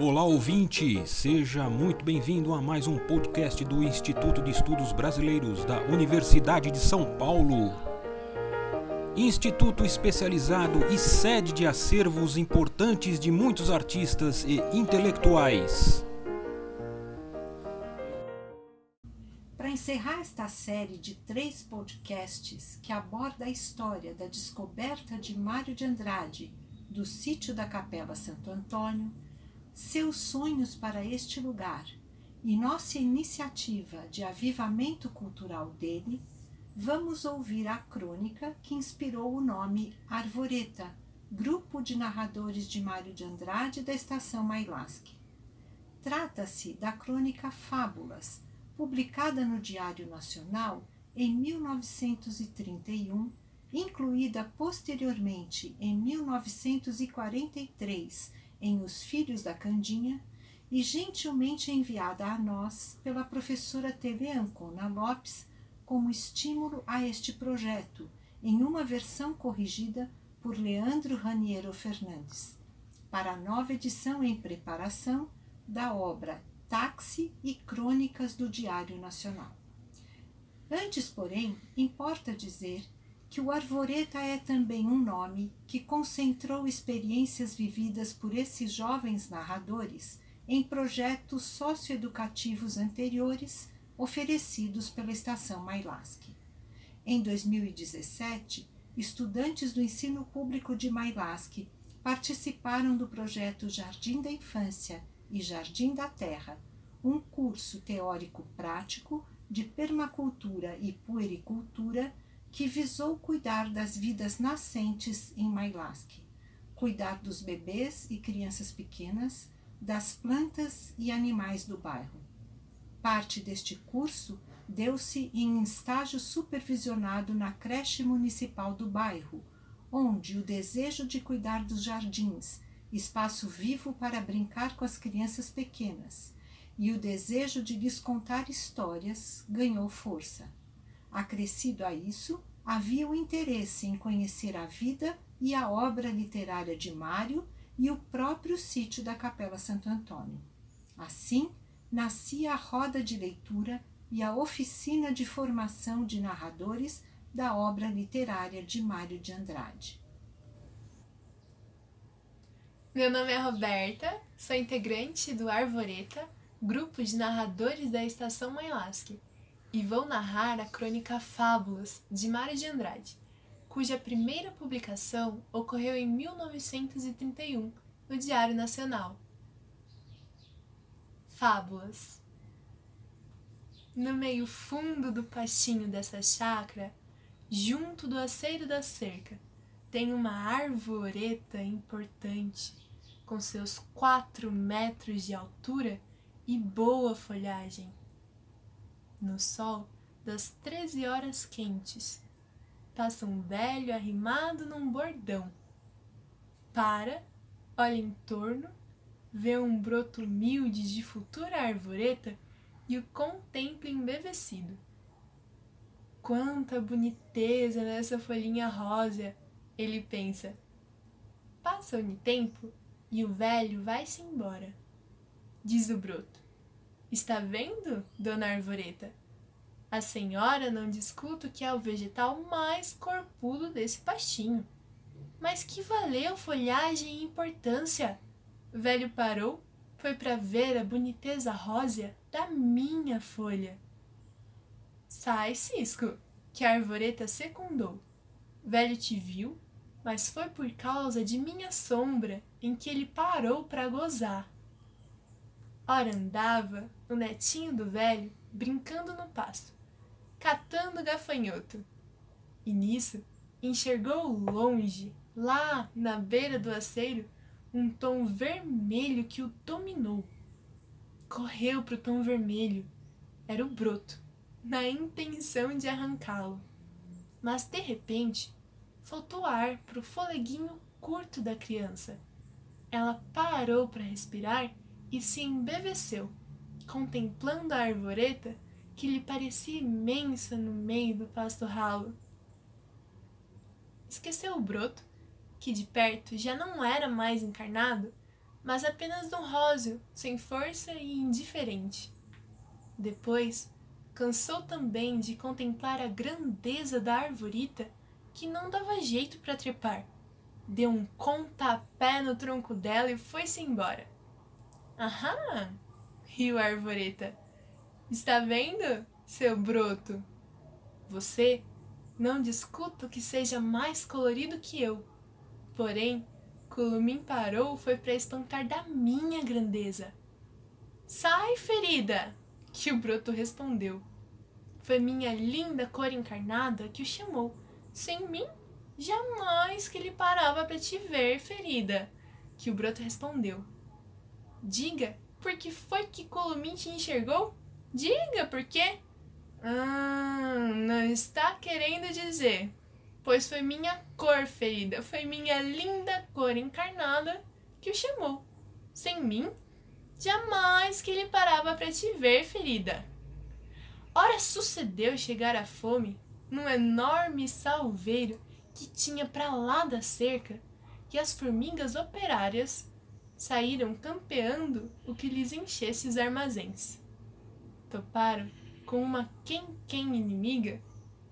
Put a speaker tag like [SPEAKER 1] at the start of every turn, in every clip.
[SPEAKER 1] Olá ouvinte, seja muito bem-vindo a mais um podcast do Instituto de Estudos Brasileiros da Universidade de São Paulo. Instituto especializado e sede de acervos importantes de muitos artistas e intelectuais.
[SPEAKER 2] Para encerrar esta série de três podcasts que aborda a história da descoberta de Mário de Andrade do sítio da Capela Santo Antônio, seus sonhos para este lugar e nossa iniciativa de avivamento cultural dele, vamos ouvir a crônica que inspirou o nome Arvoreta, grupo de narradores de Mário de Andrade da Estação Mailasque. Trata-se da crônica Fábulas, publicada no Diário Nacional em 1931, incluída posteriormente em 1943 em Os Filhos da Candinha e gentilmente enviada a nós pela professora TV Ancona Lopes como estímulo a este projeto, em uma versão corrigida por Leandro Raniero Fernandes, para a nova edição em preparação da obra Táxi e Crônicas do Diário Nacional. Antes, porém, importa dizer que o Arvoreta é também um nome que concentrou experiências vividas por esses jovens narradores em projetos socioeducativos anteriores oferecidos pela Estação Mailasque. Em 2017, estudantes do ensino público de Mailasque participaram do projeto Jardim da Infância e Jardim da Terra, um curso teórico prático de permacultura e puericultura que visou cuidar das vidas nascentes em Mailasque, cuidar dos bebês e crianças pequenas, das plantas e animais do bairro. Parte deste curso deu-se em estágio supervisionado na creche municipal do bairro, onde o desejo de cuidar dos jardins, espaço vivo para brincar com as crianças pequenas, e o desejo de lhes contar histórias ganhou força. Acrescido a isso, havia o interesse em conhecer a vida e a obra literária de Mário e o próprio sítio da Capela Santo Antônio. Assim, nascia a roda de leitura e a oficina de formação de narradores da obra literária de Mário de Andrade.
[SPEAKER 3] Meu nome é Roberta, sou integrante do Arvoreta, grupo de narradores da Estação Mailasque e vou narrar a crônica Fábulas, de Mário de Andrade, cuja primeira publicação ocorreu em 1931 no Diário Nacional. Fábulas No meio fundo do pastinho dessa chácara, junto do aceiro da cerca, tem uma arvoreta importante, com seus quatro metros de altura e boa folhagem no sol das treze horas quentes. Passa um velho arrimado num bordão. Para, olha em torno, vê um broto humilde de futura arvoreta e o contempla embevecido. Quanta boniteza nessa folhinha rosa, ele pensa. Passa o tempo e o velho vai-se embora. Diz o broto. Está vendo, dona Arvoreta? A senhora não discuto que é o vegetal mais corpudo desse pastinho. Mas que valeu folhagem e importância? O velho parou, foi para ver a boniteza rósea da minha folha. Sai, Cisco, que a arvoreta secundou. Velho te viu, mas foi por causa de minha sombra em que ele parou para gozar. Ora andava o netinho do velho brincando no pasto, catando gafanhoto. E nisso enxergou longe, lá na beira do aceiro, um tom vermelho que o dominou. Correu para o tom vermelho. Era o broto, na intenção de arrancá-lo. Mas de repente, faltou ar para o foleguinho curto da criança. Ela parou para respirar e se embeveceu, contemplando a arvoreta que lhe parecia imensa no meio do pasto ralo. Esqueceu o broto, que de perto já não era mais encarnado, mas apenas um róseo, sem força e indiferente. Depois, cansou também de contemplar a grandeza da arvorita que não dava jeito para trepar. Deu um contapé no tronco dela e foi-se embora. Aham! riu a arvoreta. Está vendo, seu broto? Você não discuto que seja mais colorido que eu. Porém, Culumim parou foi para espantar da minha grandeza. Sai, ferida! Que o broto respondeu. Foi minha linda cor encarnada que o chamou. Sem mim, jamais que ele parava para te ver, ferida. Que o broto respondeu. Diga, por que foi que Columim te enxergou? Diga, por quê? Ah, não está querendo dizer. Pois foi minha cor ferida, foi minha linda cor encarnada que o chamou. Sem mim, jamais que ele parava para te ver ferida. Ora sucedeu chegar a fome num enorme salveiro que tinha para lá da cerca, que as formigas operárias saíram campeando o que lhes enchesse os armazéns. Toparam com uma quem-quem inimiga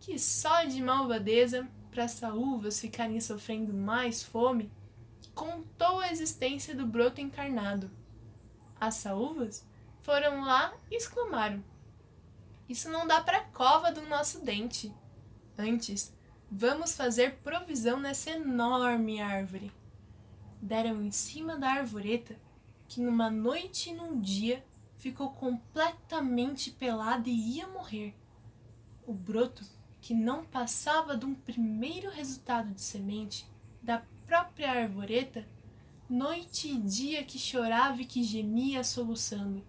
[SPEAKER 3] que só de malvadeza para as saúvas ficarem sofrendo mais fome, contou a existência do broto encarnado. As saúvas foram lá e exclamaram: Isso não dá para cova do nosso dente. Antes, vamos fazer provisão nessa enorme árvore. Deram em cima da arvoreta, que numa noite e num dia ficou completamente pelada e ia morrer. O broto, que não passava de um primeiro resultado de semente da própria arvoreta, noite e dia que chorava e que gemia soluçando: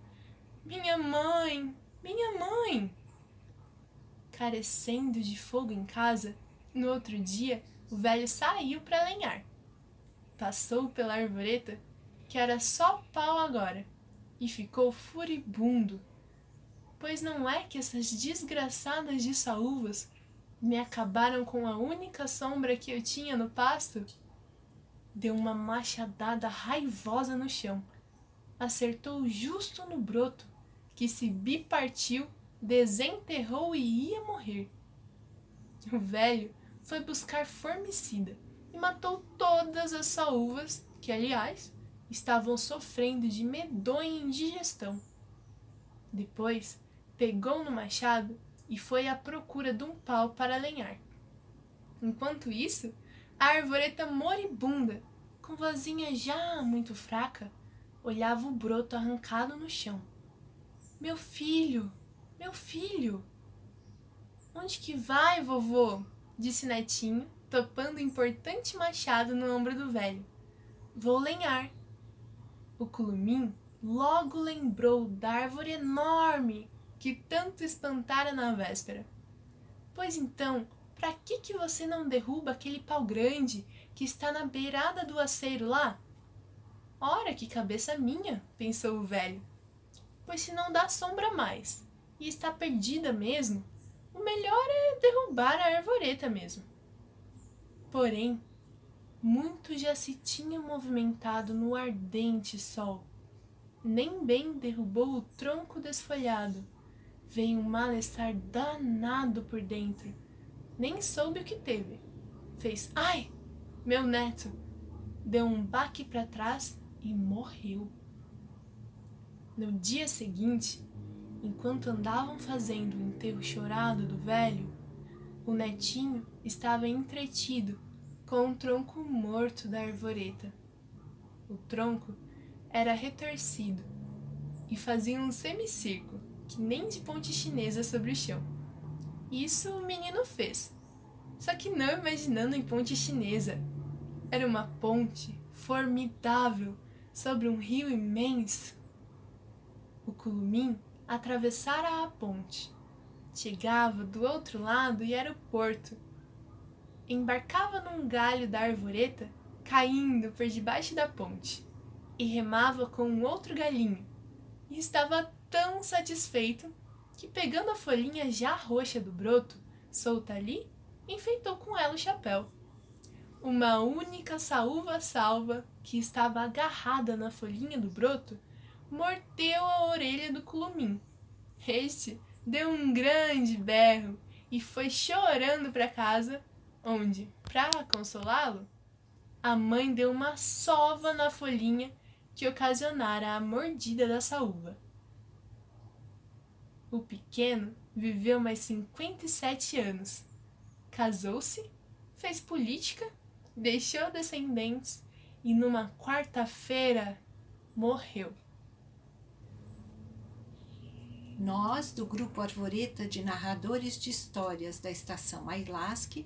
[SPEAKER 3] Minha mãe, minha mãe! Carecendo de fogo em casa, no outro dia o velho saiu para lenhar. Passou pela arvoreta, que era só pau agora e ficou furibundo, pois não é que essas desgraçadas de saúvas me acabaram com a única sombra que eu tinha no pasto? Deu uma machadada raivosa no chão, acertou justo no broto, que se bipartiu, desenterrou e ia morrer. O velho foi buscar formicida e matou todas as saúvas, que aliás estavam sofrendo de medonha indigestão. Depois, pegou no machado e foi à procura de um pau para lenhar. Enquanto isso, a arvoreta moribunda, com vozinha já muito fraca, olhava o broto arrancado no chão. Meu filho, meu filho! Onde que vai, vovô? disse Netinho, topando importante machado no ombro do velho. Vou lenhar, o Culumim logo lembrou da árvore enorme que tanto espantara na véspera. Pois então, para que que você não derruba aquele pau grande que está na beirada do aceiro lá? Ora, que cabeça minha, pensou o velho. Pois se não dá sombra mais e está perdida mesmo, o melhor é derrubar a arvoreta mesmo. Porém, muito já se tinha movimentado no ardente sol. Nem bem derrubou o tronco desfolhado. Veio um mal-estar danado por dentro. Nem soube o que teve. Fez ai, meu neto! Deu um baque para trás e morreu. No dia seguinte, enquanto andavam fazendo o enterro chorado do velho, o netinho estava entretido com o tronco morto da arvoreta. O tronco era retorcido e fazia um semicírculo, que nem de ponte chinesa sobre o chão. Isso o menino fez, só que não imaginando em ponte chinesa. Era uma ponte formidável sobre um rio imenso. O culumim atravessara a ponte. Chegava do outro lado e era o porto, embarcava num galho da arvoreta, caindo por debaixo da ponte, e remava com um outro galinho, e estava tão satisfeito que, pegando a folhinha já roxa do broto, solta ali, enfeitou com ela o chapéu. uma única saúva salva que estava agarrada na folhinha do broto mordeu a orelha do culumim. Este deu um grande berro e foi chorando para casa, onde, para consolá-lo, a mãe deu uma sova na folhinha que ocasionara a mordida da saúva. O pequeno viveu mais 57 anos. Casou-se, fez política, deixou descendentes e numa quarta-feira morreu.
[SPEAKER 2] Nós, do Grupo Arvoreta de Narradores de Histórias da Estação Ailasque,